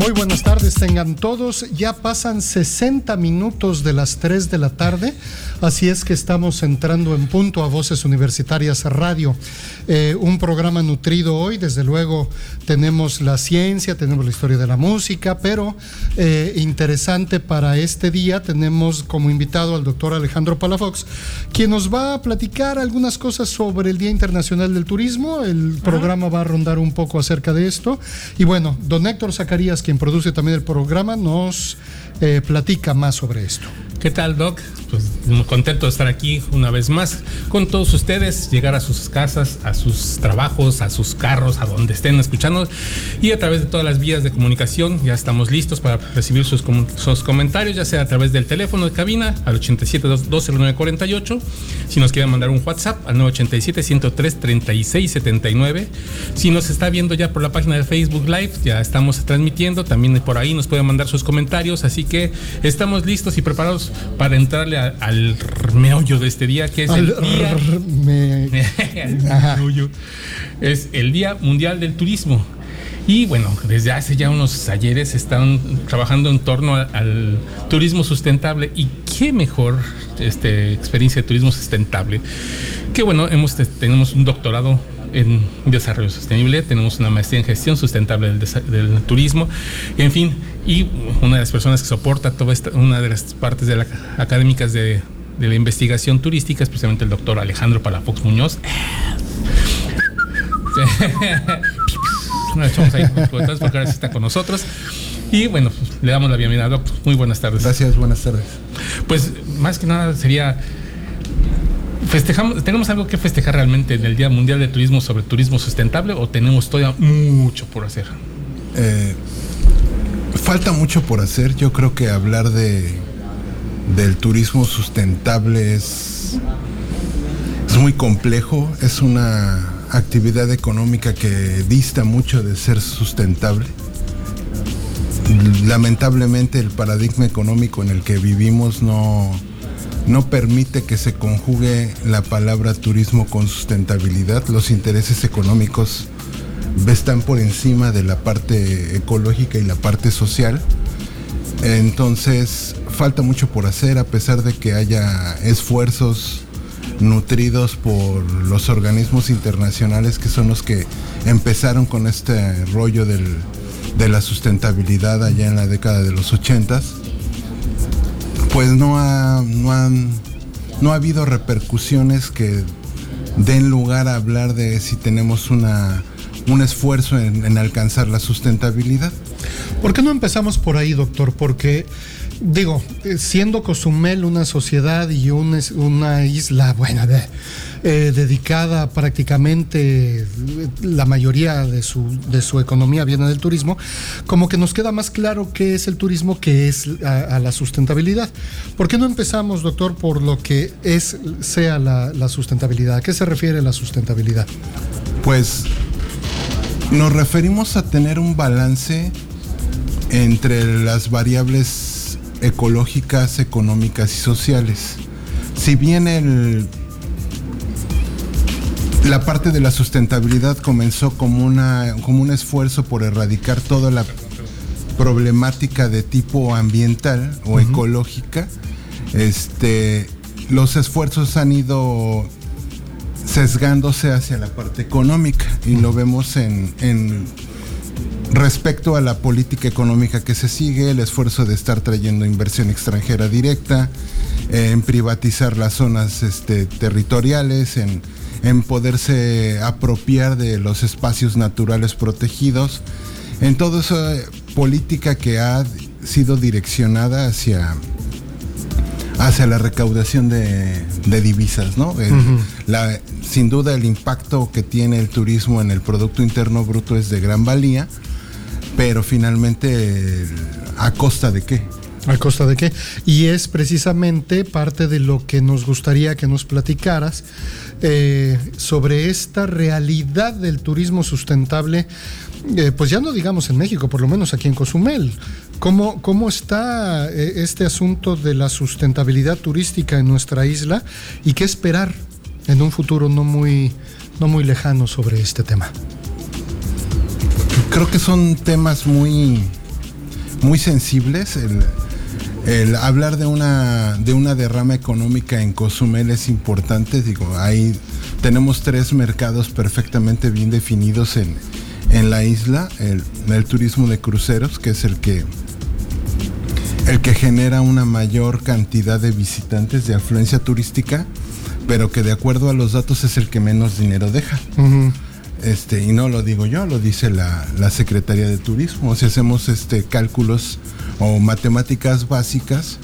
Muy buenas tardes, tengan todos. Ya pasan 60 minutos de las 3 de la tarde, así es que estamos entrando en punto a Voces Universitarias Radio. Eh, un programa nutrido hoy, desde luego tenemos la ciencia, tenemos la historia de la música, pero eh, interesante para este día tenemos como invitado al doctor Alejandro Palafox, quien nos va a platicar algunas cosas sobre el Día Internacional del Turismo. El programa va a rondar un poco acerca de esto. Y bueno, don Héctor Zacarías, quien produce también el programa, nos eh, platica más sobre esto. ¿Qué tal, Doc? Pues contento de estar aquí una vez más con todos ustedes, llegar a sus casas, a sus trabajos, a sus carros, a donde estén escuchando y a través de todas las vías de comunicación ya estamos listos para recibir sus, sus comentarios, ya sea a través del teléfono de cabina al 87 20948, si nos quieren mandar un WhatsApp al 987 103 36 79, si nos está viendo ya por la página de Facebook Live, ya estamos transmitiendo, también por ahí nos pueden mandar sus comentarios, así que estamos listos y preparados para entrarle a, al meollo de este día, que es el día. es el Día Mundial del Turismo. Y bueno, desde hace ya unos ayeres están trabajando en torno al turismo sustentable. Y qué mejor este, experiencia de turismo sustentable. Que bueno, hemos, tenemos un doctorado en desarrollo sostenible, tenemos una maestría en gestión sustentable del, del, turismo, en fin, y una de las personas que soporta toda esta, una de las partes de la, académicas de, de, la investigación turística es precisamente el doctor Alejandro Palafox Muñoz. Nos echamos ahí porque ahora sí está con nosotros. Y bueno, pues, le damos la bienvenida, doctor. Muy buenas tardes. Gracias, buenas tardes. Pues más que nada sería festejamos, ¿tenemos algo que festejar realmente en el Día Mundial de Turismo sobre turismo sustentable o tenemos todavía mucho por hacer? Eh, falta mucho por hacer. Yo creo que hablar de del turismo sustentable es, es muy complejo. Es una actividad económica que dista mucho de ser sustentable. Lamentablemente el paradigma económico en el que vivimos no, no permite que se conjugue la palabra turismo con sustentabilidad. Los intereses económicos están por encima de la parte ecológica y la parte social. Entonces falta mucho por hacer a pesar de que haya esfuerzos nutridos por los organismos internacionales que son los que empezaron con este rollo de la sustentabilidad allá en la década de los ochentas pues no ha, no han, no ha habido repercusiones que den lugar a hablar de si tenemos una, un esfuerzo en, en alcanzar la sustentabilidad. ¿Por qué no empezamos por ahí, doctor? Porque digo, siendo Cozumel una sociedad y un, una isla, bueno, de, eh, dedicada prácticamente la mayoría de su, economía viene del turismo, como que nos queda más claro qué es el turismo, qué es a la sustentabilidad. ¿Por qué no empezamos, doctor, por lo que es, sea la, la sustentabilidad? ¿A qué se refiere la sustentabilidad? Pues nos referimos a tener un balance entre las variables ecológicas, económicas y sociales. Si bien el, la parte de la sustentabilidad comenzó como, una, como un esfuerzo por erradicar toda la problemática de tipo ambiental o uh -huh. ecológica, este, los esfuerzos han ido sesgándose hacia la parte económica y lo vemos en, en respecto a la política económica que se sigue, el esfuerzo de estar trayendo inversión extranjera directa, en privatizar las zonas este, territoriales, en, en, poderse apropiar de los espacios naturales protegidos, en toda esa política que ha sido direccionada hacia hacia la recaudación de, de divisas, ¿no? El, uh -huh. la, sin duda el impacto que tiene el turismo en el Producto Interno Bruto es de gran valía, pero finalmente a costa de qué? ¿A costa de qué? Y es precisamente parte de lo que nos gustaría que nos platicaras eh, sobre esta realidad del turismo sustentable, eh, pues ya no digamos en México, por lo menos aquí en Cozumel. ¿Cómo, cómo está eh, este asunto de la sustentabilidad turística en nuestra isla y qué esperar en un futuro no muy, no muy lejano sobre este tema? Creo que son temas muy, muy sensibles. El, hablar de una, de una derrama económica en Cozumel es importante. Digo, ahí tenemos tres mercados perfectamente bien definidos en, en la isla. El, turismo de cruceros, que es el que, el que genera una mayor cantidad de visitantes de afluencia turística, pero que de acuerdo a los datos es el que menos dinero deja. Este, y no lo digo yo, lo dice la, Secretaría de Turismo. Si hacemos este, cálculos o matemáticas básicas,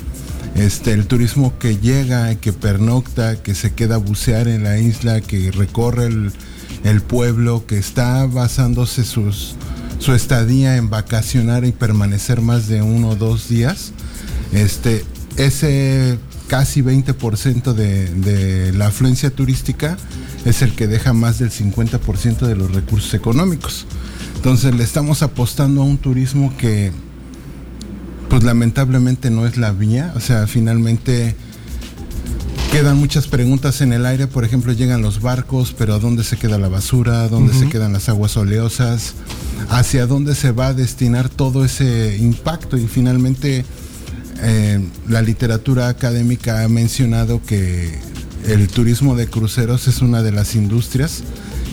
este, el turismo que llega, que pernocta, que se queda a bucear en la isla, que recorre el, pueblo, que está basándose su estadía en vacacionar y permanecer más de uno o dos días, ese casi 20% de, de la afluencia turística es el que deja más del 50% de los recursos económicos. Entonces le estamos apostando a un turismo que pues lamentablemente no es la vía, o sea, finalmente quedan muchas preguntas en el aire, por ejemplo, llegan los barcos, pero ¿dónde se queda la basura? ¿Dónde uh -huh. se quedan las aguas oleosas? ¿Hacia dónde se va a destinar todo ese impacto? Y finalmente eh, la literatura académica ha mencionado que el turismo de cruceros es una de las industrias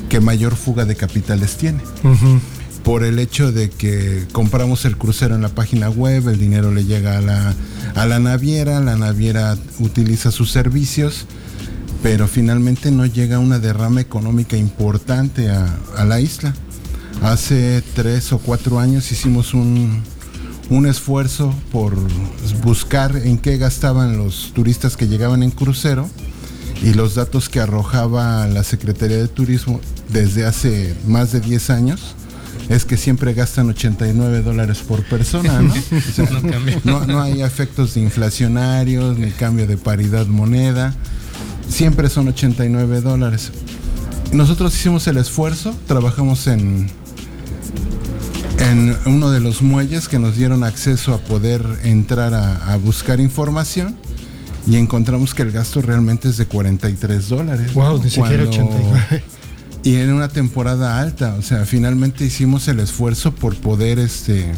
que mayor fuga de capitales tiene. Uh -huh. Por el hecho de que compramos el crucero en la página web, el dinero le llega a la, a la naviera, la naviera utiliza sus servicios, pero finalmente no llega una derrama económica importante a, a la isla. Hace tres o cuatro años hicimos un, un esfuerzo por buscar en qué gastaban los turistas que llegaban en crucero y los datos que arrojaba la Secretaría de Turismo desde hace más de 10 años es que siempre gastan 89 dólares por persona, ¿no? Hay efectos de inflacionarios ni cambio de paridad moneda, siempre son 89 dólares. Nosotros hicimos el esfuerzo, trabajamos en, en uno de los muelles que nos dieron acceso a poder entrar a, a buscar información y encontramos que el gasto realmente es de 43 dólares. Wow, ni siquiera 89. Y en una temporada alta, o sea, finalmente hicimos el esfuerzo por poder, este,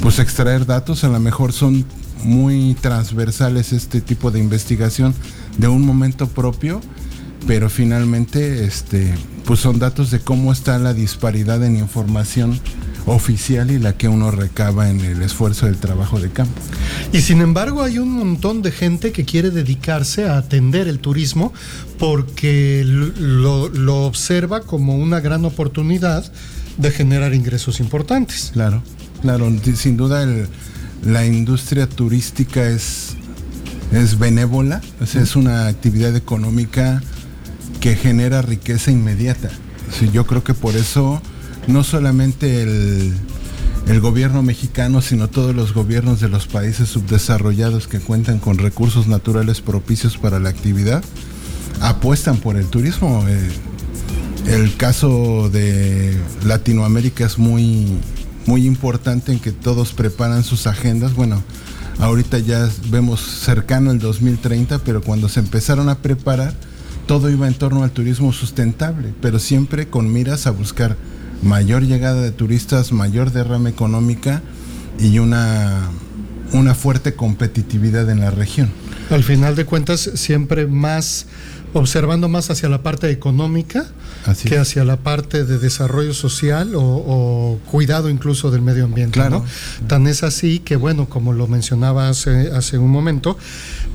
pues extraer datos, a lo mejor son muy transversales este tipo de investigación de un momento propio, pero finalmente, este, pues son datos de cómo está la disparidad en información oficial y la que uno recaba en el esfuerzo del trabajo de campo. Y sin embargo hay un montón de gente que quiere dedicarse a atender el turismo porque lo, lo observa como una gran oportunidad de generar ingresos importantes. Claro, claro, sin duda el, la industria turística es, es benévola, o sea, es una actividad económica que genera riqueza inmediata. Yo creo que por eso no solamente el, el, gobierno mexicano, sino todos los gobiernos de los países subdesarrollados que cuentan con recursos naturales propicios para la actividad, apuestan por el turismo. Eh, el caso de Latinoamérica es muy, muy importante en que todos preparan sus agendas. Bueno, ahorita ya vemos cercano el 2030, pero cuando se empezaron a preparar, todo iba en torno al turismo sustentable, pero siempre con miras a buscar mayor llegada de turistas, mayor derrama económica y una, una fuerte competitividad en la región. Al final de cuentas, siempre más observando más hacia la parte económica Así que es. hacia la parte de desarrollo social o, o cuidado incluso del medio ambiente. Claro. ¿no? Tan es así que, bueno, como lo mencionaba hace, hace un momento,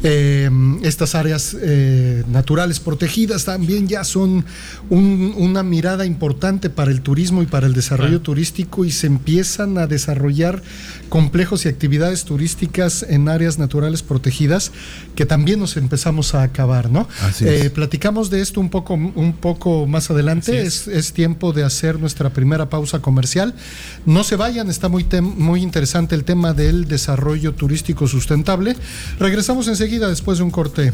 eh, estas áreas eh, naturales protegidas también ya son un, una mirada importante para el turismo y para el desarrollo claro. turístico y se empiezan a desarrollar complejos y actividades turísticas en áreas naturales protegidas que también nos empezamos a acabar, ¿no? Así es. Eh, platicamos de esto un poco, un poco más adelante. Es. Es, tiempo de hacer nuestra primera pausa comercial. No se vayan, está muy, muy interesante el tema del desarrollo turístico sustentable. Regresamos enseguida después de un corte.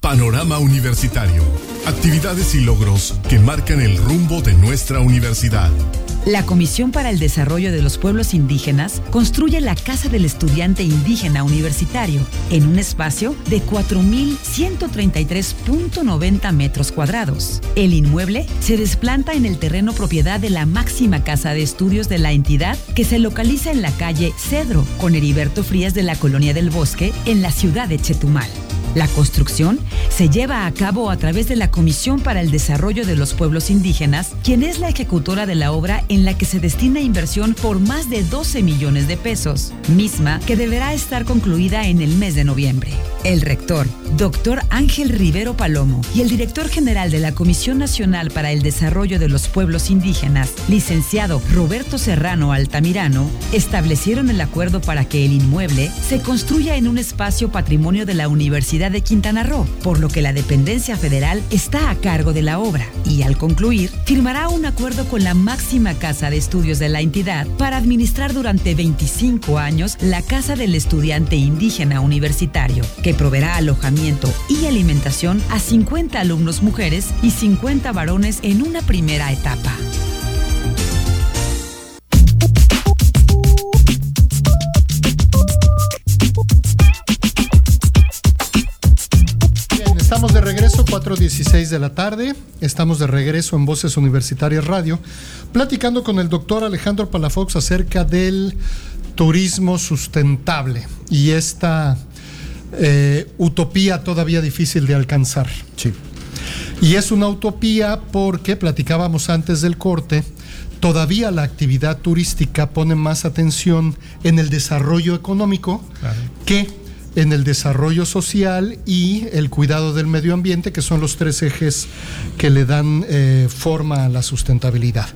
Panorama Universitario. Actividades y logros que marcan el rumbo de nuestra universidad. La Comisión para el Desarrollo de los Pueblos Indígenas construye la Casa del Estudiante Indígena Universitario en un espacio de 4.133.90 metros cuadrados. El inmueble se desplanta en el terreno propiedad de la máxima casa de estudios de la entidad que se localiza en la calle Cedro con Heriberto Frías de la Colonia del Bosque en la ciudad de Chetumal. La construcción se lleva a cabo a través de la Comisión para el Desarrollo de los Pueblos Indígenas, quien es la ejecutora de la obra en la que se destina inversión por más de 12 millones de pesos, misma que deberá estar concluida en el mes de noviembre. El rector, doctor Ángel Rivero Palomo, y el director general de la Comisión Nacional para el Desarrollo de los Pueblos Indígenas, licenciado Roberto Serrano Altamirano, establecieron el acuerdo para que el inmueble se construya en un espacio patrimonio de la Universidad de Quintana Roo, por lo que la dependencia federal está a cargo de la obra y al concluir firmará un acuerdo con la máxima casa de estudios de la entidad para administrar durante 25 años la Casa del Estudiante Indígena Universitario, que proveerá alojamiento y alimentación a 50 alumnos mujeres y 50 varones en una primera etapa. 4.16 de la tarde. Estamos de regreso en Voces Universitarias Radio, platicando con el doctor Alejandro Palafox acerca del turismo sustentable y esta eh, utopía todavía difícil de alcanzar. Sí. Y es una utopía porque, platicábamos antes del corte, todavía la actividad turística pone más atención en el desarrollo económico claro. que en el desarrollo social y el cuidado del medio ambiente, que son los tres ejes que le dan eh, forma a la sustentabilidad.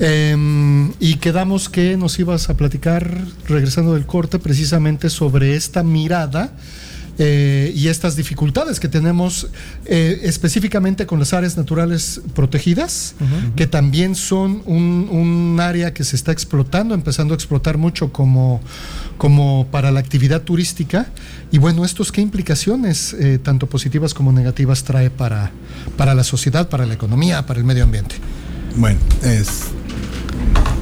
Eh, y quedamos que nos ibas a platicar, regresando del corte, precisamente sobre esta mirada eh, y estas dificultades que tenemos eh, específicamente con las áreas naturales protegidas, uh -huh. que también son un, un, área que se está explotando, empezando a explotar mucho como, como para la actividad turística. Y bueno, ¿estos qué implicaciones, eh, tanto positivas como negativas, trae para, para la sociedad, para la economía, para el medio ambiente? Bueno, es,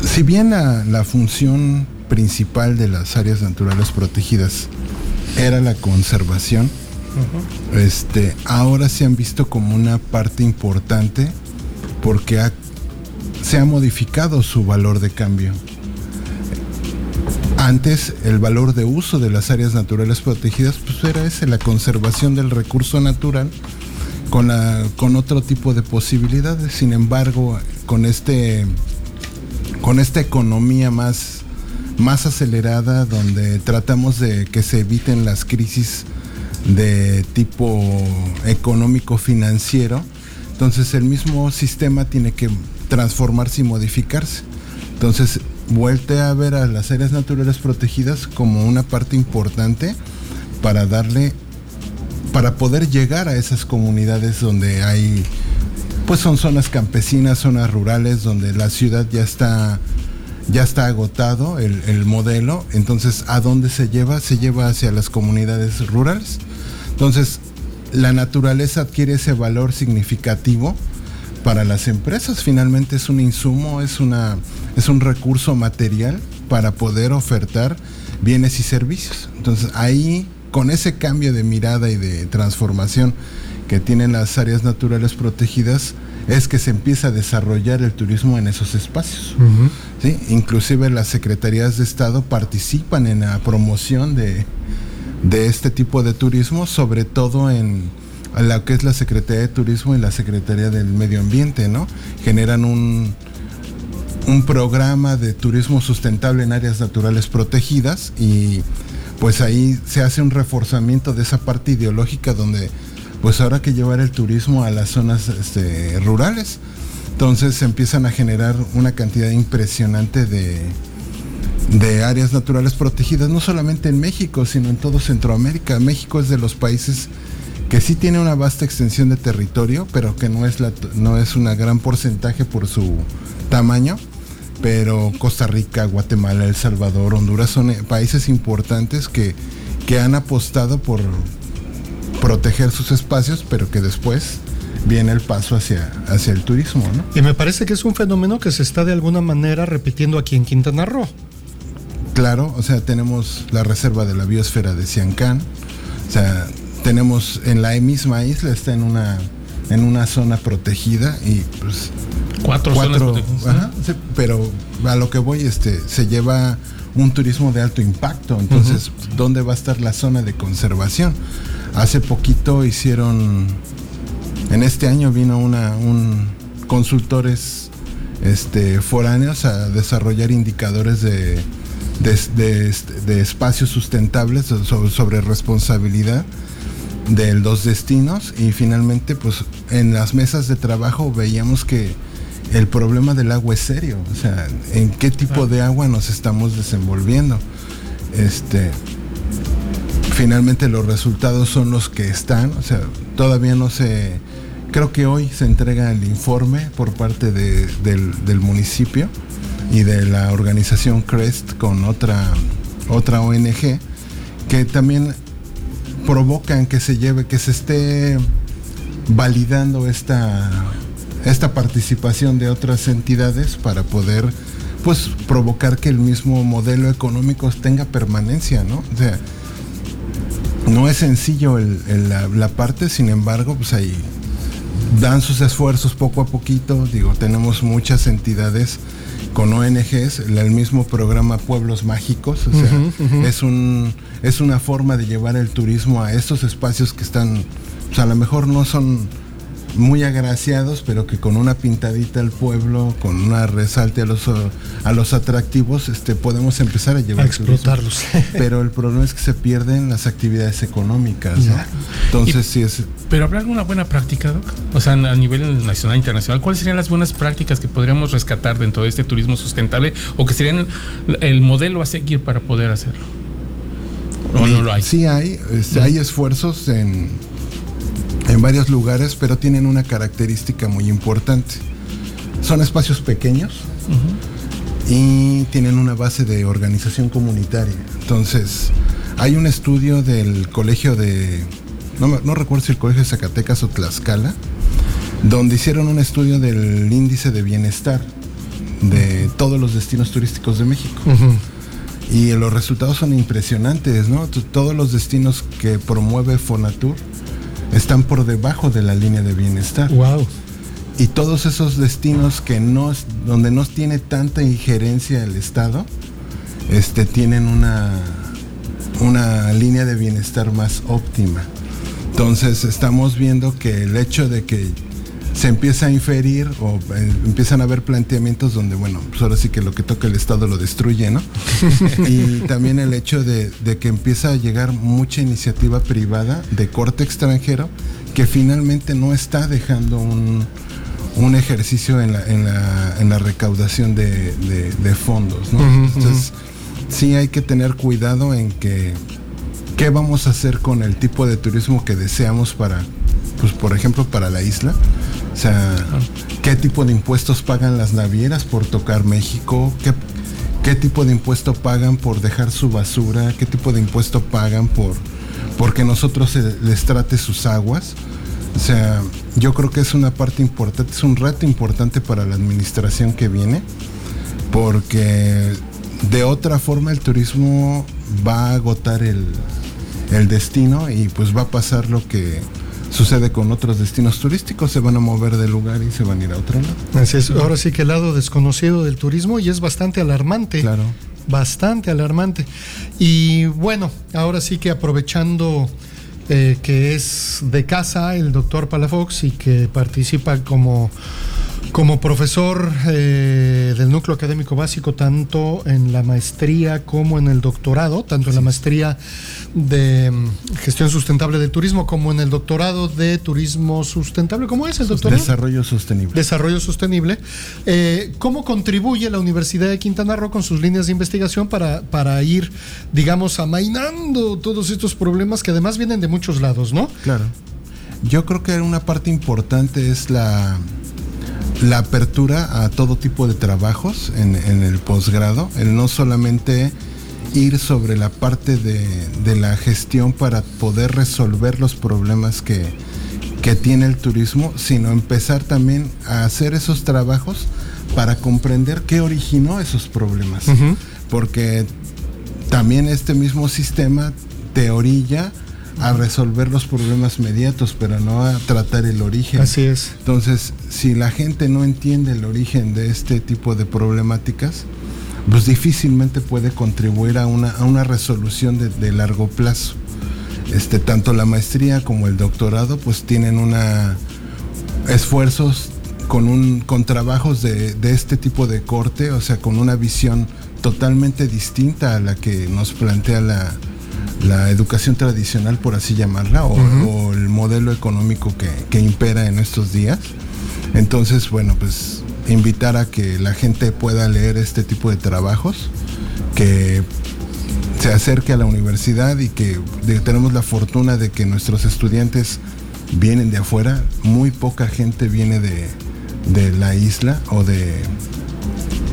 si bien la, la función principal de las áreas naturales protegidas era la conservación. Uh -huh. Este, ahora se han visto como una parte importante porque ha, se ha modificado su valor de cambio. Antes el valor de uso de las áreas naturales protegidas pues era ese, la conservación del recurso natural con, la, con otro tipo de posibilidades. Sin embargo, con este con esta economía más más acelerada donde tratamos de que se eviten las crisis de tipo económico financiero. Entonces el mismo sistema tiene que transformarse y modificarse. Entonces vuelte a ver a las áreas naturales protegidas como una parte importante para darle para poder llegar a esas comunidades donde hay pues son zonas campesinas zonas rurales donde la ciudad ya está ya está agotado el, el, modelo, entonces ¿a dónde se lleva? Se lleva hacia las comunidades rurales. Entonces, la naturaleza adquiere ese valor significativo para las empresas. Finalmente es un insumo, es, una, es un recurso material para poder ofertar bienes y servicios. Entonces, ahí, con ese cambio de mirada y de transformación que tienen las áreas naturales protegidas, es que se empieza a desarrollar el turismo en esos espacios. Inclusive las secretarías de Estado participan en la promoción de, de este tipo de turismo, sobre todo en, a lo que es la Secretaría de Turismo y la Secretaría del Medio Ambiente, ¿no? Generan un, un programa de turismo sustentable en áreas naturales protegidas y pues ahí se hace un reforzamiento de esa parte ideológica donde pues ahora que llevar el turismo a las zonas este, rurales. Entonces se empiezan a generar una cantidad impresionante de, de áreas naturales protegidas, no solamente en México, sino en todo Centroamérica. México es de los países que sí tiene una vasta extensión de territorio, pero que no es, no es una gran porcentaje por su tamaño. Pero Costa Rica, Guatemala, El Salvador, Honduras son eh, países importantes que, que han apostado por proteger sus espacios, pero que después viene el paso hacia, hacia el turismo. ¿no? Y me parece que es un fenómeno que se está de alguna manera repitiendo aquí en Quintana Roo. Claro, o sea, tenemos la reserva de la biosfera de Siancán, o sea, tenemos en la misma isla, está en una, en una zona protegida y pues... Cuatro, zonas protegidas. Ajá, sí, pero a lo que voy, este, se lleva un turismo de alto impacto, entonces, ¿dónde va a estar la zona de conservación? Hace poquito hicieron, en este año vino una, un consultores este, foráneos a desarrollar indicadores de, de, de- de espacios sustentables sobre, sobre responsabilidad de los destinos. Y finalmente pues en las mesas de trabajo veíamos que el problema del agua es serio, o sea, en qué tipo de agua nos estamos desenvolviendo. Este finalmente los resultados son los que están, o sea, todavía no se creo que hoy se entrega el informe por parte de- del, municipio y de la organización CREST con otra otra ONG que también provocan que se lleve, que se esté validando esta, esta participación de otras entidades para poder pues provocar que el mismo modelo económico tenga permanencia, ¿no? O sea, no es sencillo la, la parte, sin embargo, pues ahí dan sus esfuerzos poco a poquito. Digo, tenemos muchas entidades con ONGs, el mismo programa Pueblos Mágicos, o sea, es un es una forma de llevar el turismo a estos espacios que están, pues a lo mejor no son muy agraciados, pero que con una pintadita al pueblo, con una resalte a los a los atractivos, este podemos empezar a llevar A turismo. explotarlos. Pero el problema es que se pierden las actividades económicas, ¿no? Entonces sí es Pero habrá alguna buena práctica, Doc? O sea, a nivel nacional e internacional, ¿cuáles serían las buenas prácticas que podríamos rescatar dentro de este turismo sustentable o que serían el, el modelo a seguir para poder hacerlo? ¿O no lo hay? Sí hay, este, hay esfuerzos en, en varios lugares, pero tienen una característica muy importante. Son espacios pequeños y tienen una base de organización comunitaria. Entonces, hay un estudio del colegio de, no, no recuerdo si el colegio de Zacatecas o Tlaxcala, donde hicieron un estudio del índice de bienestar de todos los destinos turísticos de México. Y los resultados son impresionantes, ¿no? Todos los destinos que promueve Fonatur están por debajo de la línea de bienestar. Wow. Y todos esos destinos que no donde no tiene tanta injerencia el Estado, este tienen una una línea de bienestar más óptima. Entonces estamos viendo que el hecho de que se empieza a inferir o eh, empiezan a haber planteamientos donde, bueno, pues ahora sí que lo que toca el Estado lo destruye, ¿no? y también el hecho de, de que empieza a llegar mucha iniciativa privada de corte extranjero que finalmente no está dejando un, un ejercicio en la, en la, en la recaudación de, de- de fondos, ¿no? Entonces, sí hay que tener cuidado en que qué vamos a hacer con el tipo de turismo que deseamos para, pues por ejemplo, para la isla. O sea, qué tipo de impuestos pagan las navieras por tocar México, qué, qué tipo de impuesto pagan por dejar su basura, qué tipo de impuesto pagan por porque nosotros les trate sus aguas. O sea, yo creo que es una parte importante, es un reto importante para la administración que viene, porque de otra forma el turismo va a agotar el, el destino y pues va a pasar lo que sucede con otros destinos turísticos, se van a mover de lugar y se van a ir a otro lado. Así es, ahora sí que el lado desconocido del turismo y es bastante alarmante. Claro. Bastante alarmante. Y bueno, ahora sí que aprovechando eh, que es de casa, el doctor Palafox, y que participa como como profesor eh, del núcleo académico básico, tanto en la maestría como en el doctorado, tanto en la maestría de mm, gestión sustentable del turismo como en el doctorado de turismo sustentable. ¿Cómo es el doctorado? Desarrollo sostenible. Desarrollo sostenible. Eh, ¿Cómo contribuye la Universidad de Quintana Roo con sus líneas de investigación para, para ir, digamos, amainando todos estos problemas que además vienen de muchos lados, ¿no? Claro. Yo creo que una parte importante es la la apertura a todo tipo de trabajos en, el posgrado, el no solamente ir sobre la parte de, la gestión para poder resolver los problemas que, tiene el turismo, sino empezar también a hacer esos trabajos para comprender qué originó esos problemas. Porque también este mismo sistema te orilla a resolver los problemas mediatos, pero no a tratar el origen. Así es. Entonces, si la gente no entiende el origen de este tipo de problemáticas, pues difícilmente puede contribuir a una, a una resolución de, largo plazo. Este, tanto la maestría como el doctorado pues tienen una esfuerzos con un con trabajos de, de este tipo de corte, o sea, con una visión totalmente distinta a la que nos plantea la, la educación tradicional, por así llamarla, o, el modelo económico que, impera en estos días. Entonces, bueno, pues invitar a que la gente pueda leer este tipo de trabajos, que se acerque a la universidad y que tenemos la fortuna de que nuestros estudiantes vienen de afuera, muy poca gente viene de, de la isla o de,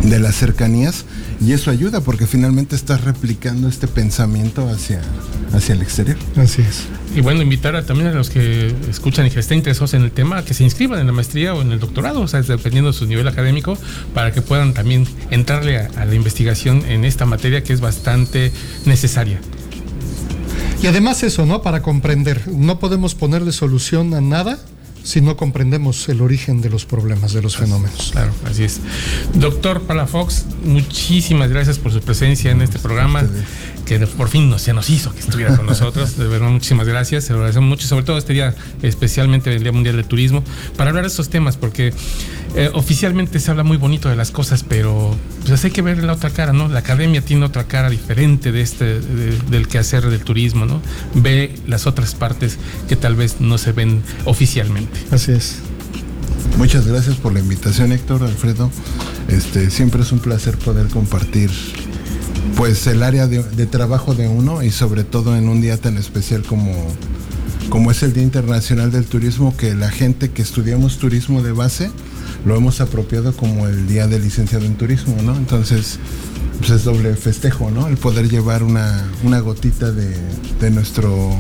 de las cercanías y eso ayuda porque finalmente estás replicando este pensamiento hacia, hacia el exterior. Así es. Y bueno, invitar a, también a los que escuchan y que estén interesados en el tema que se inscriban en la maestría o en el doctorado, o sea, dependiendo de su nivel académico, para que puedan también entrarle a, la investigación en esta materia que es bastante necesaria. Y además eso, ¿no? Para comprender, no podemos ponerle solución a nada si no comprendemos el origen de los problemas, de los fenómenos. Claro, así es. Doctor Palafox, muchísimas gracias por su presencia en este programa que por fin se nos hizo que estuviera con nosotros. De verdad, muchísimas gracias. Se lo agradecemos mucho, sobre todo este día, especialmente el Día Mundial del Turismo, para hablar de estos temas, porque eh, oficialmente se habla muy bonito de las cosas, pero pues hay que ver la otra cara, ¿no? La academia tiene otra cara diferente de este, del quehacer del turismo, ¿no? Ve las otras partes que tal vez no se ven oficialmente. Así es. Muchas gracias por la invitación, Héctor, Alfredo. Este, siempre es un placer poder compartir pues el área de, trabajo de uno y sobre todo en un día tan especial como, como es el Día Internacional del Turismo, que la gente que estudiamos turismo de base lo hemos apropiado como el Día del Licenciado en Turismo, ¿no? Entonces, pues es doble festejo, ¿no? El poder llevar una, gotita de, de nuestro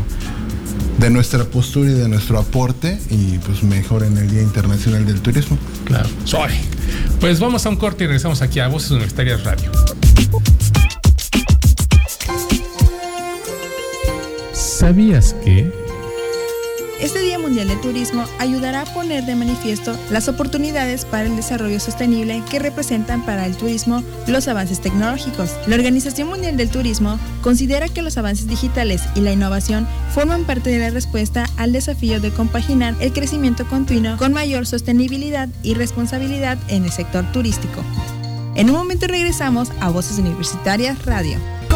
de nuestra postura y de nuestro aporte y pues mejor en el Día Internacional del Turismo. Claro. Sorry. Pues vamos a un corte y regresamos aquí a Voces Universitarias Radio. ¿Sabías que? Este Día Mundial del Turismo ayudará a poner de manifiesto las oportunidades para el desarrollo sostenible que representan para el turismo los avances tecnológicos. La Organización Mundial del Turismo considera que los avances digitales y la innovación forman parte de la respuesta al desafío de compaginar el crecimiento continuo con mayor sostenibilidad y responsabilidad en el sector turístico. En un momento regresamos a Voces Universitarias Radio.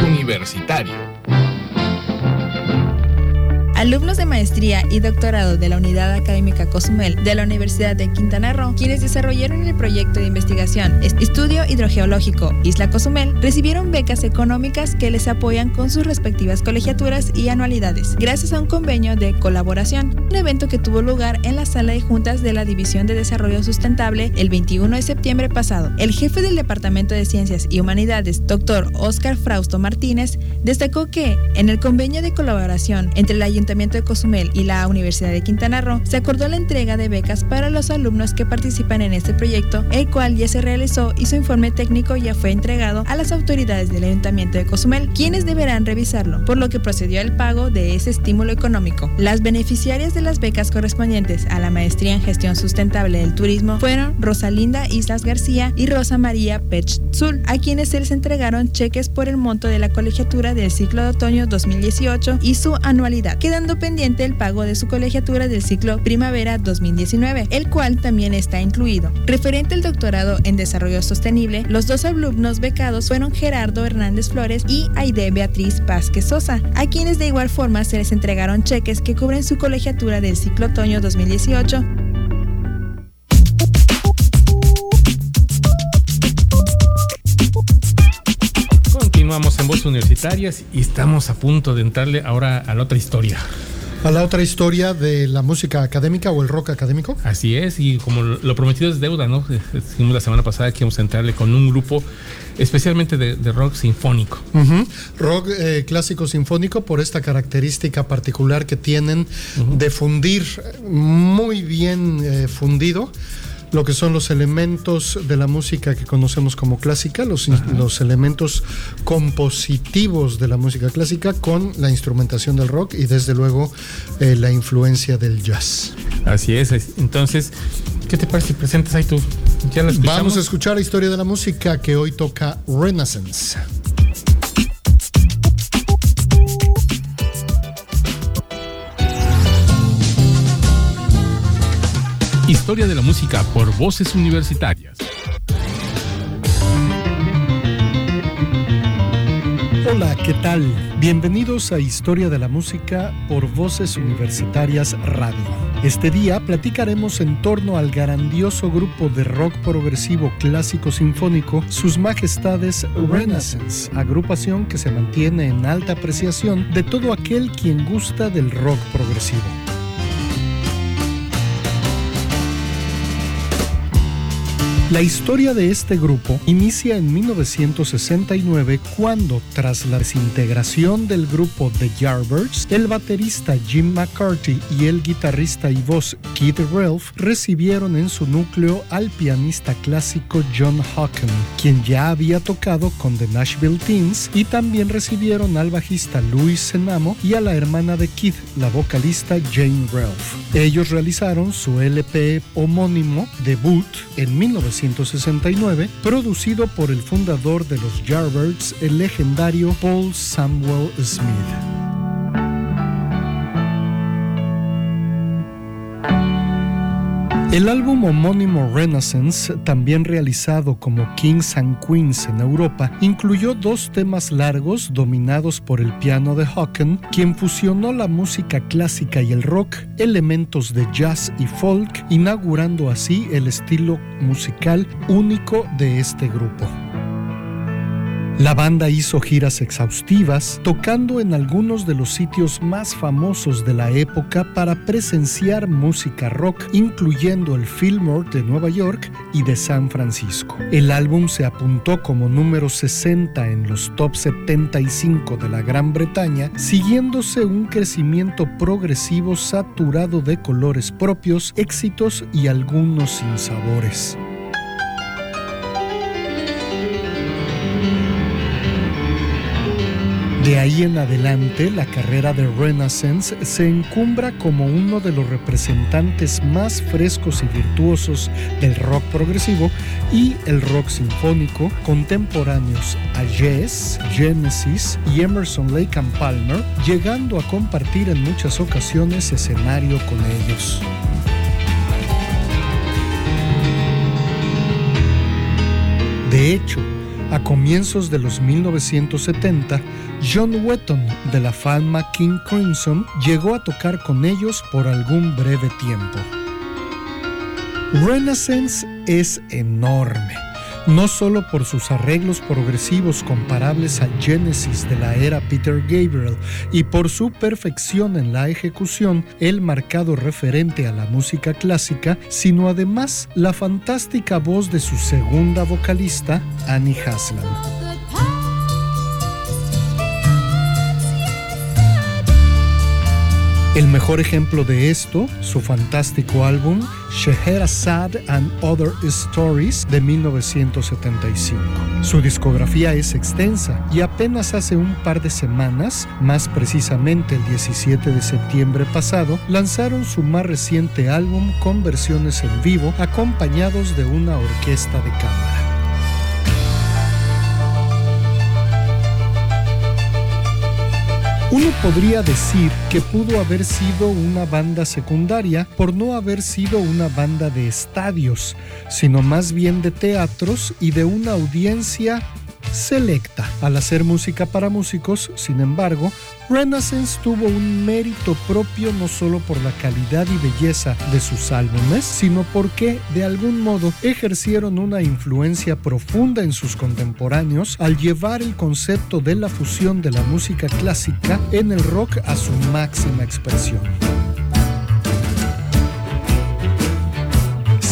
Universitario. Alumnos de maestría y doctorado de la Unidad Académica Cozumel de la Universidad de Quintana Roo, quienes desarrollaron el proyecto de investigación Estudio Hidrogeológico Isla Cozumel, recibieron becas económicas que les apoyan con sus respectivas colegiaturas y anualidades, gracias a un convenio de colaboración, un evento que tuvo lugar en la sala de juntas de la División de Desarrollo Sustentable el 21 de septiembre pasado. El jefe del Departamento de Ciencias y Humanidades, doctor Oscar Frausto Martínez, destacó que en el convenio de colaboración entre la Ayuntamiento Ayuntamiento de Cozumel y la Universidad de Quintana Roo, se acordó la entrega de becas para los alumnos que participan en este proyecto, el cual ya se realizó y su informe técnico ya fue entregado a las autoridades del Ayuntamiento de Cozumel, quienes deberán revisarlo, por lo que procedió el pago de ese estímulo económico. Las beneficiarias de las becas correspondientes a la maestría en gestión sustentable del turismo fueron Rosalinda Islas García y Rosa María Pechzul, a quienes se les entregaron cheques por el monto de la colegiatura del ciclo de otoño 2018 y su anualidad, quedando pendiente el pago de su colegiatura del ciclo primavera 2019, el cual también está incluido. Referente al doctorado en desarrollo sostenible, los dos alumnos becados fueron Gerardo Hernández Flores y Aide Beatriz Vázquez Sosa, a quienes de igual forma se les entregaron cheques que cubren su colegiatura del ciclo otoño 2018 Continuamos en Voces Universitarias y estamos a punto de entrarle ahora a la otra historia. A la otra historia de la música académica o el rock académico. Así es, y como lo prometido es deuda, ¿no? Dijimos la semana pasada que íbamos a entrarle con un grupo especialmente de, rock sinfónico. Rock eh, clásico sinfónico por esta característica particular que tienen de fundir muy bien eh, fundido lo que son los elementos de la música que conocemos como clásica, los, los, elementos compositivos de la música clásica con la instrumentación del rock y desde luego eh, la influencia del jazz. Así es, entonces, ¿qué te parece si presentas ahí tú? ¿Ya Vamos a escuchar la historia de la música que hoy toca Renaissance. Historia de la música por voces universitarias. Hola, ¿qué tal? Bienvenidos a Historia de la Música por Voces Universitarias Radio. Este día platicaremos en torno al grandioso grupo de rock progresivo clásico sinfónico Sus Majestades Renaissance, agrupación que se mantiene en alta apreciación de todo aquel quien gusta del rock progresivo. La historia de este grupo inicia en 1969 cuando, tras la desintegración del grupo The Yardbirds, el baterista Jim McCarthy y el guitarrista y voz Keith Relf recibieron en su núcleo al pianista clásico John Hawken, quien ya había tocado con The Nashville Teens, y también recibieron al bajista Louis Senamo y a la hermana de Keith, la vocalista Jane Relf. Ellos realizaron su LP homónimo debut en 1969 1969, producido por el fundador de los Yardbirds, el legendario Paul Samuel Smith. El álbum homónimo Renaissance, también realizado como Kings and Queens en Europa, incluyó dos temas largos dominados por el piano de Hawken, quien fusionó la música clásica y el rock, elementos de jazz y folk, inaugurando así el estilo musical único de este grupo. La banda hizo giras exhaustivas, tocando en algunos de los sitios más famosos de la época para presenciar música rock, incluyendo el Fillmore de Nueva York y de San Francisco. El álbum se apuntó como número 60 en los top 75 de la Gran Bretaña, siguiéndose un crecimiento progresivo saturado de colores propios, éxitos y algunos sinsabores. De ahí en adelante, la carrera de Renaissance se encumbra como uno de los representantes más frescos y virtuosos del rock progresivo y el rock sinfónico contemporáneos a Yes, Genesis y Emerson Lake and Palmer, llegando a compartir en muchas ocasiones escenario con ellos. De hecho, a comienzos de los 1970, John Wetton de la fama King Crimson llegó a tocar con ellos por algún breve tiempo. Renaissance es enorme no solo por sus arreglos progresivos comparables al Genesis de la era Peter Gabriel y por su perfección en la ejecución, el marcado referente a la música clásica, sino además la fantástica voz de su segunda vocalista, Annie Haslam. El mejor ejemplo de esto, su fantástico álbum Scheherazade and Other Stories de 1975. Su discografía es extensa y apenas hace un par de semanas, más precisamente el 17 de septiembre pasado, lanzaron su más reciente álbum con versiones en vivo acompañados de una orquesta de cámara. Uno podría decir que pudo haber sido una banda secundaria por no haber sido una banda de estadios, sino más bien de teatros y de una audiencia selecta. Al hacer música para músicos, sin embargo, Renaissance tuvo un mérito propio no solo por la calidad y belleza de sus álbumes, sino porque de algún modo ejercieron una influencia profunda en sus contemporáneos al llevar el concepto de la fusión de la música clásica en el rock a su máxima expresión.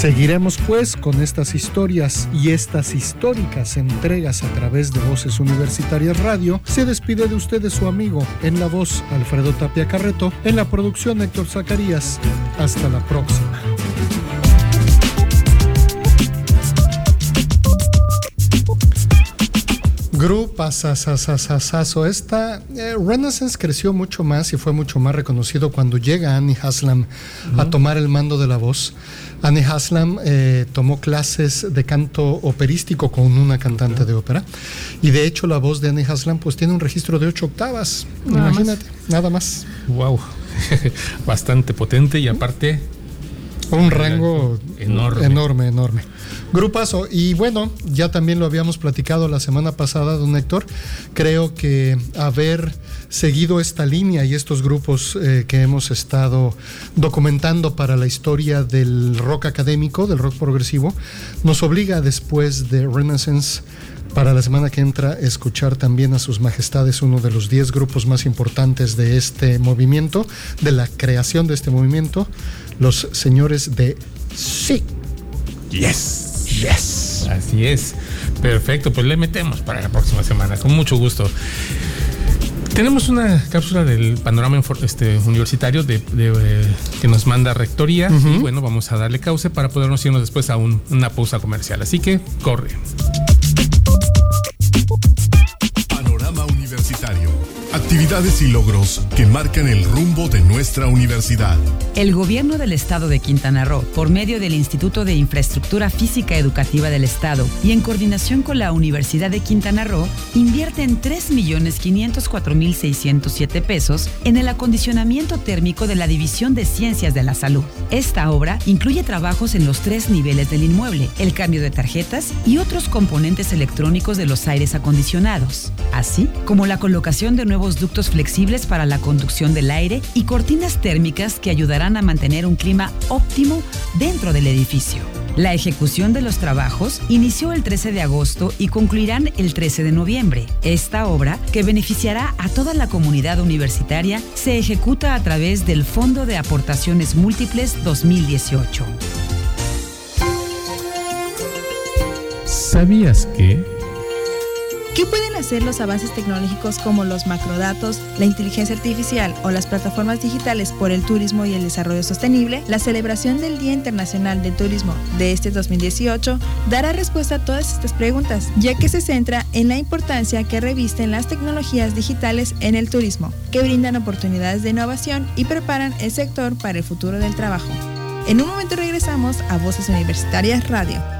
Seguiremos pues con estas historias y estas históricas entregas a través de Voces Universitarias Radio. Se despide de ustedes su amigo en la voz Alfredo Tapia Carreto, en la producción Héctor Zacarías. Hasta la próxima. Grupasasasasaso. Esta eh, Renaissance creció mucho más y fue mucho más reconocido cuando llega Annie Haslam a tomar el mando de la voz. Annie Haslam eh, tomó clases de canto operístico con una cantante de ópera y de hecho la voz de Annie Haslam pues tiene un registro de ocho octavas. Imagínate, nada más. Wow, bastante potente y aparte un rango enorme, enorme. enorme. Grupazo. Y bueno, ya también lo habíamos platicado la semana pasada, don Héctor. Creo que haber seguido esta línea y estos grupos eh, que hemos estado documentando para la historia del rock académico, del rock progresivo, nos obliga después de Renaissance para la semana que entra escuchar también a sus majestades uno de los 10 grupos más importantes de este movimiento, de la creación de este movimiento, los señores de Sí. Yes. Yes. Así es. Perfecto, pues le metemos para la próxima semana, con mucho gusto. Tenemos una cápsula del panorama este, universitario de, eh, que nos manda Rectoría y bueno, vamos a darle cauce para podernos irnos después a una pausa comercial. Así que corre. Actividades y logros que marcan el rumbo de nuestra universidad. El gobierno del estado de Quintana Roo, por medio del Instituto de Infraestructura Física Educativa del Estado y en coordinación con la Universidad de Quintana Roo, invierte en 3.504.607 pesos en el acondicionamiento térmico de la División de Ciencias de la Salud. Esta obra incluye trabajos en los tres niveles del inmueble, el cambio de tarjetas y otros componentes electrónicos de los aires acondicionados, así como la colocación de nuevos ductos flexibles para la conducción del aire y cortinas térmicas que ayudarán a mantener un clima óptimo dentro del edificio. La ejecución de los trabajos inició el 13 de agosto y concluirán el 13 de noviembre. Esta obra, que beneficiará a toda la comunidad universitaria, se ejecuta a través del Fondo de Aportaciones Múltiples 2018. ¿Sabías que... ¿Qué pueden hacer los avances tecnológicos como los macrodatos, la inteligencia artificial o las plataformas digitales por el turismo y el desarrollo sostenible? La celebración del Día Internacional del Turismo de este 2018 dará respuesta a todas estas preguntas, ya que se centra en la importancia que revisten las tecnologías digitales en el turismo, que brindan oportunidades de innovación y preparan el sector para el futuro del trabajo. En un momento regresamos a Voces Universitarias Radio.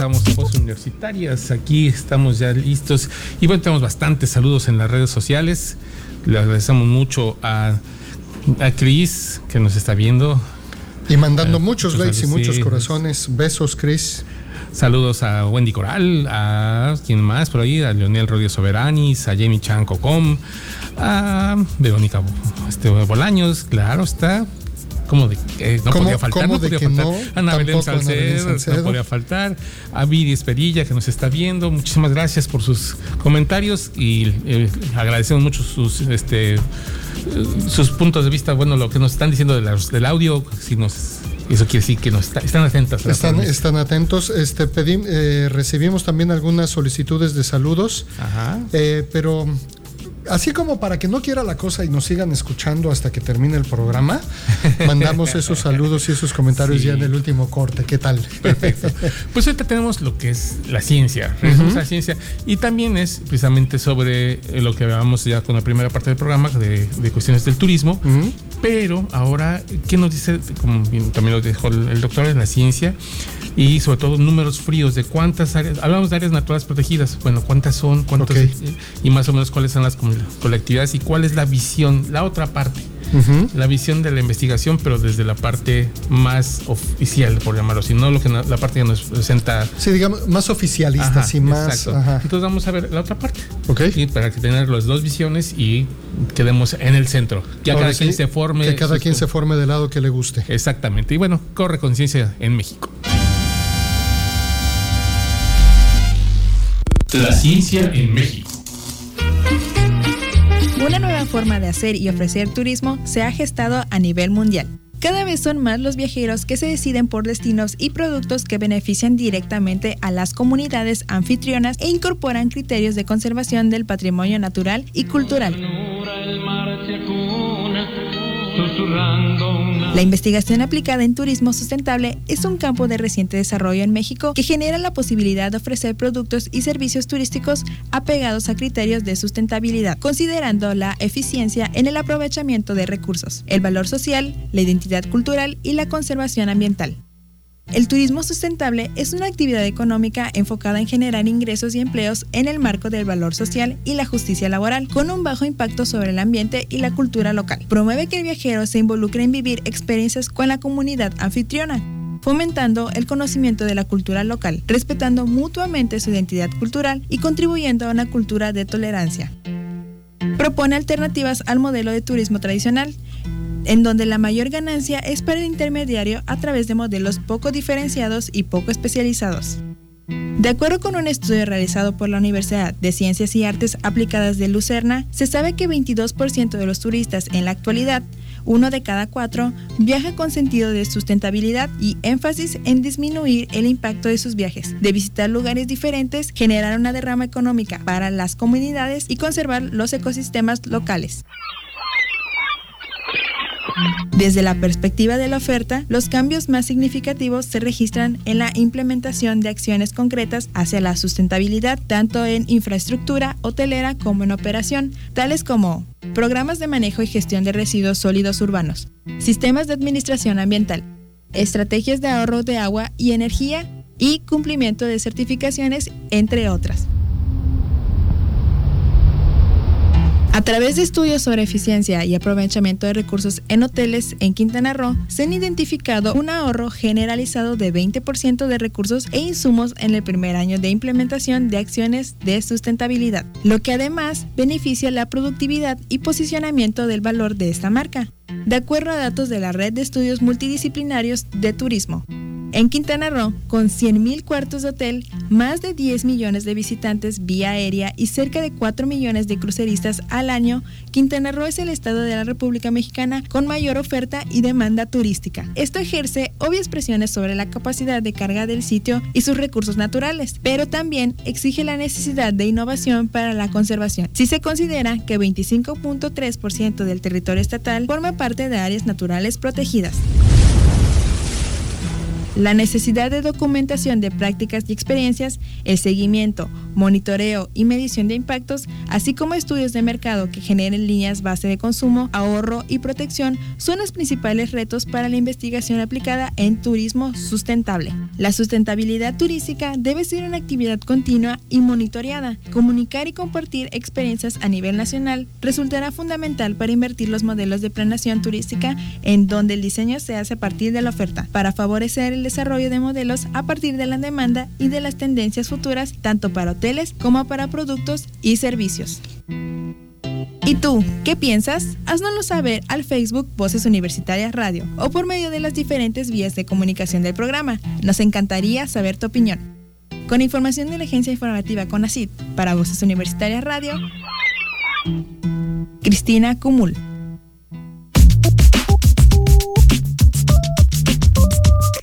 Regresamos a Voces Universitarias. Aquí estamos ya listos. Y bueno, tenemos bastantes saludos en las redes sociales. Le agradecemos mucho a, a Cris, que nos está viendo. Y mandando eh, muchos likes y muchos corazones. Besos, Cris. Saludos a Wendy Coral, a quien más por ahí, a Leonel Rodríguez Soberanis, a Jamie Chanco Com, a Verónica este, Bolaños, claro está, como de que no ¿Cómo- podía faltar, no podía faltar. no? Ana Belén Salcedo, no podía faltar. A Viri Esperilla, que nos está viendo. Muchísimas gracias por sus comentarios y eh, agradecemos mucho sus este eh, sus puntos de vista, bueno, lo que nos están diciendo de del audio, si nos eso quiere decir que nos está- están atentas. Están, están atentos. Este, pedim- eh, recibimos también algunas solicitudes de saludos, Ajá. eh, pero así como para que no quiera la cosa y nos sigan escuchando hasta que termine el programa, mandamos esos saludos y esos comentarios Sí. ya en el último corte. ¿Qué tal? Perfecto. Pues ahorita tenemos lo que es la ciencia, a la ciencia y también es precisamente sobre eh, lo que hablábamos ya con la primera parte del programa de, de cuestiones del turismo, pero ahora, ¿qué nos dice? Como también lo dijo el, doctor en la ciencia y sobre todo números fríos de cuántas áreas, hablamos de áreas naturales protegidas, bueno, cuántas son, cuántos Ok. eh, y más o menos cuáles son las com- colectividades y cuál es la visión, la otra parte la visión de la investigación, pero desde la parte más oficial, por llamarlo así, no lo que no- la parte que nos presenta. Sí, digamos, más oficialistas Ajá, y más. exacto. ajá. Entonces vamos a ver la otra parte. Ok. Y para que tener las dos visiones y quedemos en el centro. Ya Ahora cada quien sí, se forme. Que cada quien se forme del lado que le guste. Exactamente. Y bueno, corre conciencia en México. La ciencia en México. Una nueva forma de hacer y ofrecer turismo se ha gestado a nivel mundial. Cada vez son más los viajeros que se deciden por destinos y productos que benefician directamente a las comunidades anfitrionas e incorporan criterios de conservación del patrimonio natural y cultural. La investigación aplicada en turismo sustentable es un campo de reciente desarrollo en México que genera la posibilidad de ofrecer productos y servicios turísticos apegados a criterios de sustentabilidad, considerando la eficiencia en el aprovechamiento de recursos, el valor social, la identidad cultural y la conservación ambiental. El turismo sustentable es una actividad económica enfocada en generar ingresos y empleos en el marco del valor social y la justicia laboral, con un bajo impacto sobre el ambiente y la cultura local. Promueve que el viajero se involucre en vivir experiencias con la comunidad anfitriona, fomentando el conocimiento de la cultura local, respetando mutuamente su identidad cultural y contribuyendo a una cultura de tolerancia. Propone alternativas al modelo de turismo tradicional, en donde la mayor ganancia es para el intermediario a través de modelos poco diferenciados y poco especializados. De acuerdo con un estudio realizado por la Universidad de Ciencias y Artes Aplicadas de Lucerna, se sabe que 22% de los turistas en la actualidad, uno de cada cuatro, viaja con sentido de sustentabilidad y énfasis en disminuir el impacto de sus viajes, de visitar lugares diferentes, generar una derrama económica para las comunidades y conservar los ecosistemas locales. Desde la perspectiva de la oferta, los cambios más significativos se registran en la implementación de acciones concretas hacia la sustentabilidad, tanto en infraestructura hotelera como en operación, tales como programas de manejo y gestión de residuos sólidos urbanos, sistemas de administración ambiental, estrategias de ahorro de agua y energía y cumplimiento de certificaciones, entre otras. A través de estudios sobre eficiencia y aprovechamiento de recursos en hoteles en Quintana Roo, se han identificado un ahorro generalizado de 20% de recursos e insumos en el primer año de implementación de acciones de sustentabilidad, lo que además beneficia la productividad y posicionamiento del valor de esta marca, de acuerdo a datos de la Red de Estudios Multidisciplinarios de Turismo. En Quintana Roo, con 100.000 cuartos de hotel, más de 10 millones de visitantes vía aérea y cerca de 4 millones de cruceristas al año, Quintana Roo es el estado de la República Mexicana con mayor oferta y demanda turística. Esto ejerce obvias presiones sobre la capacidad de carga del sitio y sus recursos naturales, pero también exige la necesidad de innovación para la conservación. Si se considera que 25.3% del territorio estatal forma parte de áreas naturales protegidas. La necesidad de documentación de prácticas y experiencias, el seguimiento, monitoreo y medición de impactos, así como estudios de mercado que generen líneas base de consumo, ahorro y protección, son los principales retos para la investigación aplicada en turismo sustentable. La sustentabilidad turística debe ser una actividad continua y monitoreada. Comunicar y compartir experiencias a nivel nacional resultará fundamental para invertir los modelos de planeación turística en donde el diseño se hace a partir de la oferta, para favorecer el desarrollo de modelos a partir de la demanda y de las tendencias futuras tanto para hoteles como para productos y servicios. ¿Y tú, qué piensas? Haznoslo saber al Facebook Voces Universitarias Radio o por medio de las diferentes vías de comunicación del programa. Nos encantaría saber tu opinión. Con información de la Agencia Informativa CONACIT para Voces Universitarias Radio, Cristina Cumul.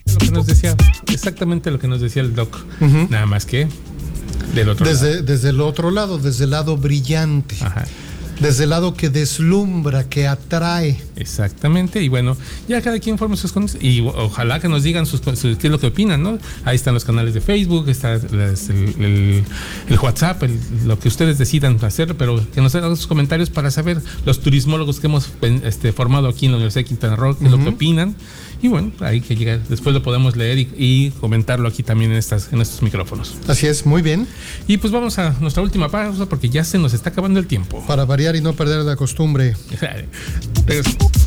Lo que nos decía, exactamente lo que nos decía el doc, nada más que del otro desde, lado. Desde el otro lado, desde el lado brillante. Ajá. Desde el lado que deslumbra, que atrae. Exactamente, y bueno, ya cada quien forma sus y ojalá que nos digan sus, sus, qué es lo que opinan, ¿no? Ahí están los canales de Facebook, está el, el, el, WhatsApp, el, lo que ustedes decidan hacer, pero que nos hagan sus comentarios para saber los turismólogos que hemos este, formado aquí en la Universidad de Quintana Roo, qué es uh -huh. lo que opinan. Y bueno, ahí que llega, después lo podemos leer y, y, comentarlo aquí también en, estas, en estos micrófonos. Así es, muy bien. Y pues vamos a nuestra última pausa porque ya se nos está acabando el tiempo. Para variar y no perder la costumbre.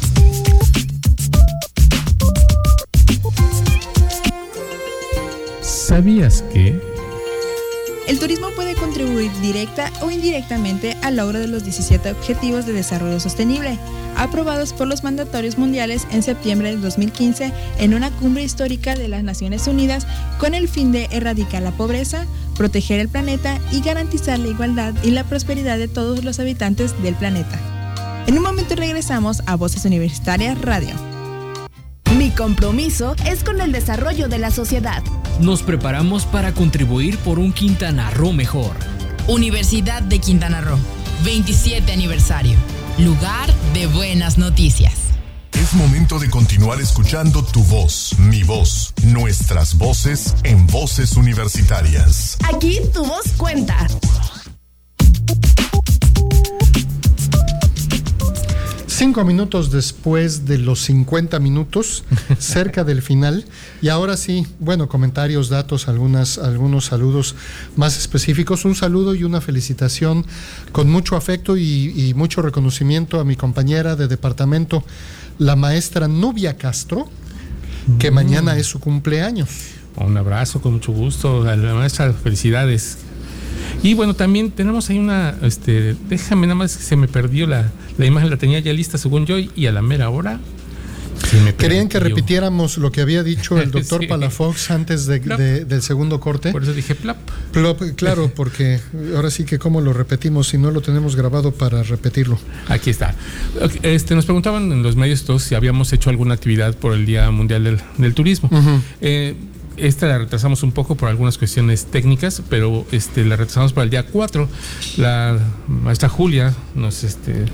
¿Sabías que? El turismo puede contribuir directa o indirectamente al logro de los 17 Objetivos de Desarrollo Sostenible, aprobados por los mandatorios mundiales en septiembre de 2015 en una cumbre histórica de las Naciones Unidas con el fin de erradicar la pobreza, proteger el planeta y garantizar la igualdad y la prosperidad de todos los habitantes del planeta. En un momento regresamos a Voces Universitarias Radio. Mi compromiso es con el desarrollo de la sociedad. Nos preparamos para contribuir por un Quintana Roo mejor. Universidad de Quintana Roo, 27 aniversario. Lugar de buenas noticias. Es momento de continuar escuchando tu voz, mi voz, nuestras voces en voces universitarias. Aquí tu voz cuenta. Cinco minutos después de los 50 minutos, cerca del final. Y ahora sí, bueno, comentarios, datos, algunas, algunos saludos más específicos. Un saludo y una felicitación con mucho afecto y, y mucho reconocimiento a mi compañera de departamento, la maestra Nubia Castro, que mm. mañana es su cumpleaños. Un abrazo, con mucho gusto. A la maestra, felicidades. Y bueno, también tenemos ahí una, este, déjame nada más que se me perdió la, la imagen, la tenía ya lista según yo y a la mera hora. Querían que repitiéramos lo que había dicho el doctor sí. Palafox antes de, de, del segundo corte. Por eso dije plop. plop. Claro, porque ahora sí que cómo lo repetimos si no lo tenemos grabado para repetirlo. Aquí está. Este, nos preguntaban en los medios todos si habíamos hecho alguna actividad por el Día Mundial del, del Turismo. Uh -huh. eh, esta la retrasamos un poco por algunas cuestiones técnicas, pero este, la retrasamos para el día 4. La maestra Julia, nos, este,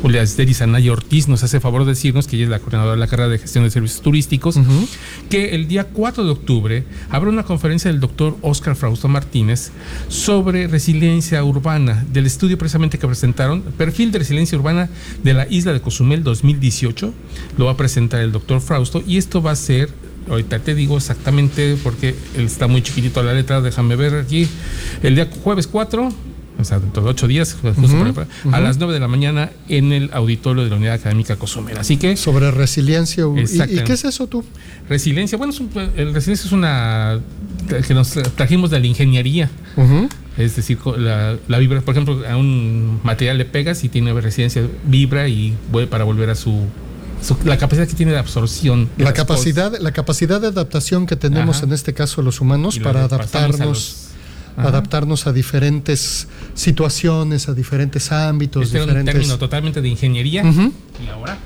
Julia Esteris Anaya Ortiz, nos hace favor de decirnos que ella es la coordinadora de la carrera de gestión de servicios turísticos, uh -huh. que el día 4 de octubre habrá una conferencia del doctor Oscar Frausto Martínez sobre resiliencia urbana, del estudio precisamente que presentaron, perfil de resiliencia urbana de la isla de Cozumel 2018. Lo va a presentar el doctor Frausto y esto va a ser ahorita te digo exactamente porque está muy chiquitito la letra, déjame ver aquí, el día jueves 4, o sea, dentro de ocho días, uh -huh, para, uh -huh. a las 9 de la mañana en el auditorio de la Unidad Académica Cozumel. Así que... Sobre resiliencia. ¿Y, ¿Y, qué es eso tú? Resiliencia, bueno, es un, el resiliencia es una que nos trajimos de la ingeniería. Uh -huh. Es decir, la, la, vibra, por ejemplo, a un material le pegas y tiene resiliencia, vibra y vuelve para volver a su, la capacidad que tiene de absorción. De la, capacidad, la capacidad de adaptación que tenemos Ajá. en este caso los humanos para adaptarnos. A adaptarnos a diferentes situaciones, a diferentes ámbitos. Este diferentes... era un término totalmente de ingeniería. Uh -huh. Y ahora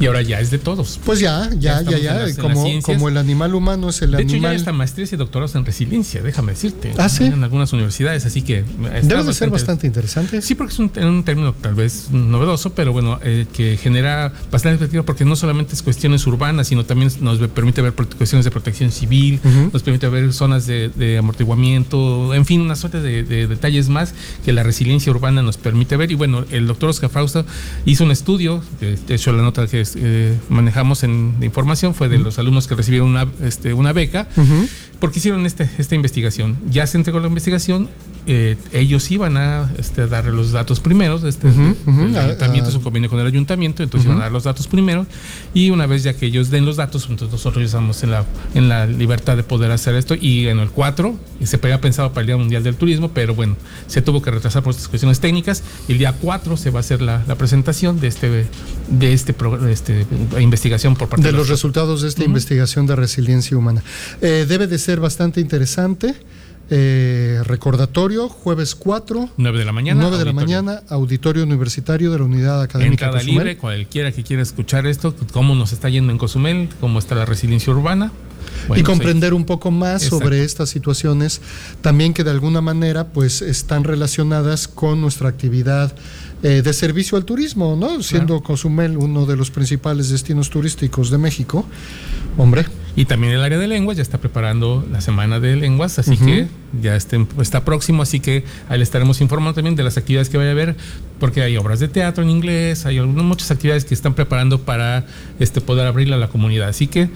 y ahora ya es de todos. Pues ya, ya, ya, ya. ya. como, como el animal humano es el de animal. Hecho, ya está maestrías y doctorados en resiliencia, déjame decirte. Ah, sí. En algunas universidades, así que. Debe de ser bastante interesante. Sí, porque es un, un término tal vez novedoso, pero bueno, eh, que genera bastante expectativa porque no solamente es cuestiones urbanas, sino también nos permite ver cuestiones de protección civil, uh -huh. nos permite ver zonas de, de, amortiguamiento, en fin, una suerte de, de, detalles más que la resiliencia urbana nos permite ver. Y bueno, el doctor Oscar Frausto hizo un estudio, de hecho la nota que eh, manejamos en de información fue de los alumnos que recibieron una, este, una beca, porque hicieron este, esta investigación. Ya se entregó la investigación, eh, ellos iban a este, darle los datos primeros, este, el ayuntamiento es un convenio con el ayuntamiento, entonces iban a dar los datos primero, y una vez ya que ellos den los datos, entonces nosotros ya estamos en la, en la libertad de poder hacer esto, y en el 4, se había pensado para el Día Mundial del Turismo, pero bueno, se tuvo que retrasar por estas cuestiones técnicas, y el día 4 se va a hacer la, la presentación de este de este, este investigación por parte de, los, resultados de esta investigación de resiliencia humana. Eh, debe de ser bastante interesante. Eh, recordatorio, jueves 4. 9 de la mañana. 9 de la mañana, auditorio universitario de la unidad académica. Entrada libre, cualquiera que quiera escuchar esto, cómo nos está yendo en Cozumel, cómo está la resiliencia urbana. y comprender un poco más sobre estas situaciones, también que de alguna manera pues están relacionadas con nuestra actividad eh, de servicio al turismo, ¿no? Siendo Cozumel uno de los principales destinos turísticos de México, hombre. Y también el área de lenguas ya está preparando la semana de lenguas, así que ya está próximo, así que ahí le estaremos informando también de las actividades que vaya a haber, porque hay obras de teatro en inglés, hay algunas, muchas actividades que están preparando para este, poder abrirla a la comunidad. Así que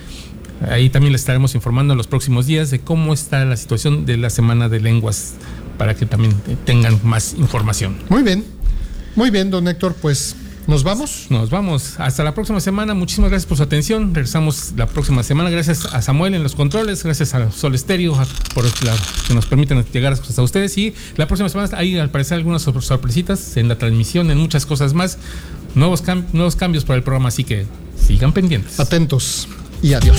ahí también le estaremos informando en los próximos días de cómo está la situación de la semana de lenguas para que también tengan más información. Muy bien. Muy bien, don Héctor, pues ¿Nos vamos? Nos vamos. Hasta la próxima semana. Muchísimas gracias por su atención. Regresamos la próxima semana. Gracias a Samuel en los controles. Gracias a Sol Estéreo por que nos permiten llegar hasta ustedes. Y la próxima semana hay al parecer algunas sorpresitas en la transmisión, en muchas cosas más. Nuevos, nuevos cambios para el programa. Así que sigan pendientes. Atentos y adiós.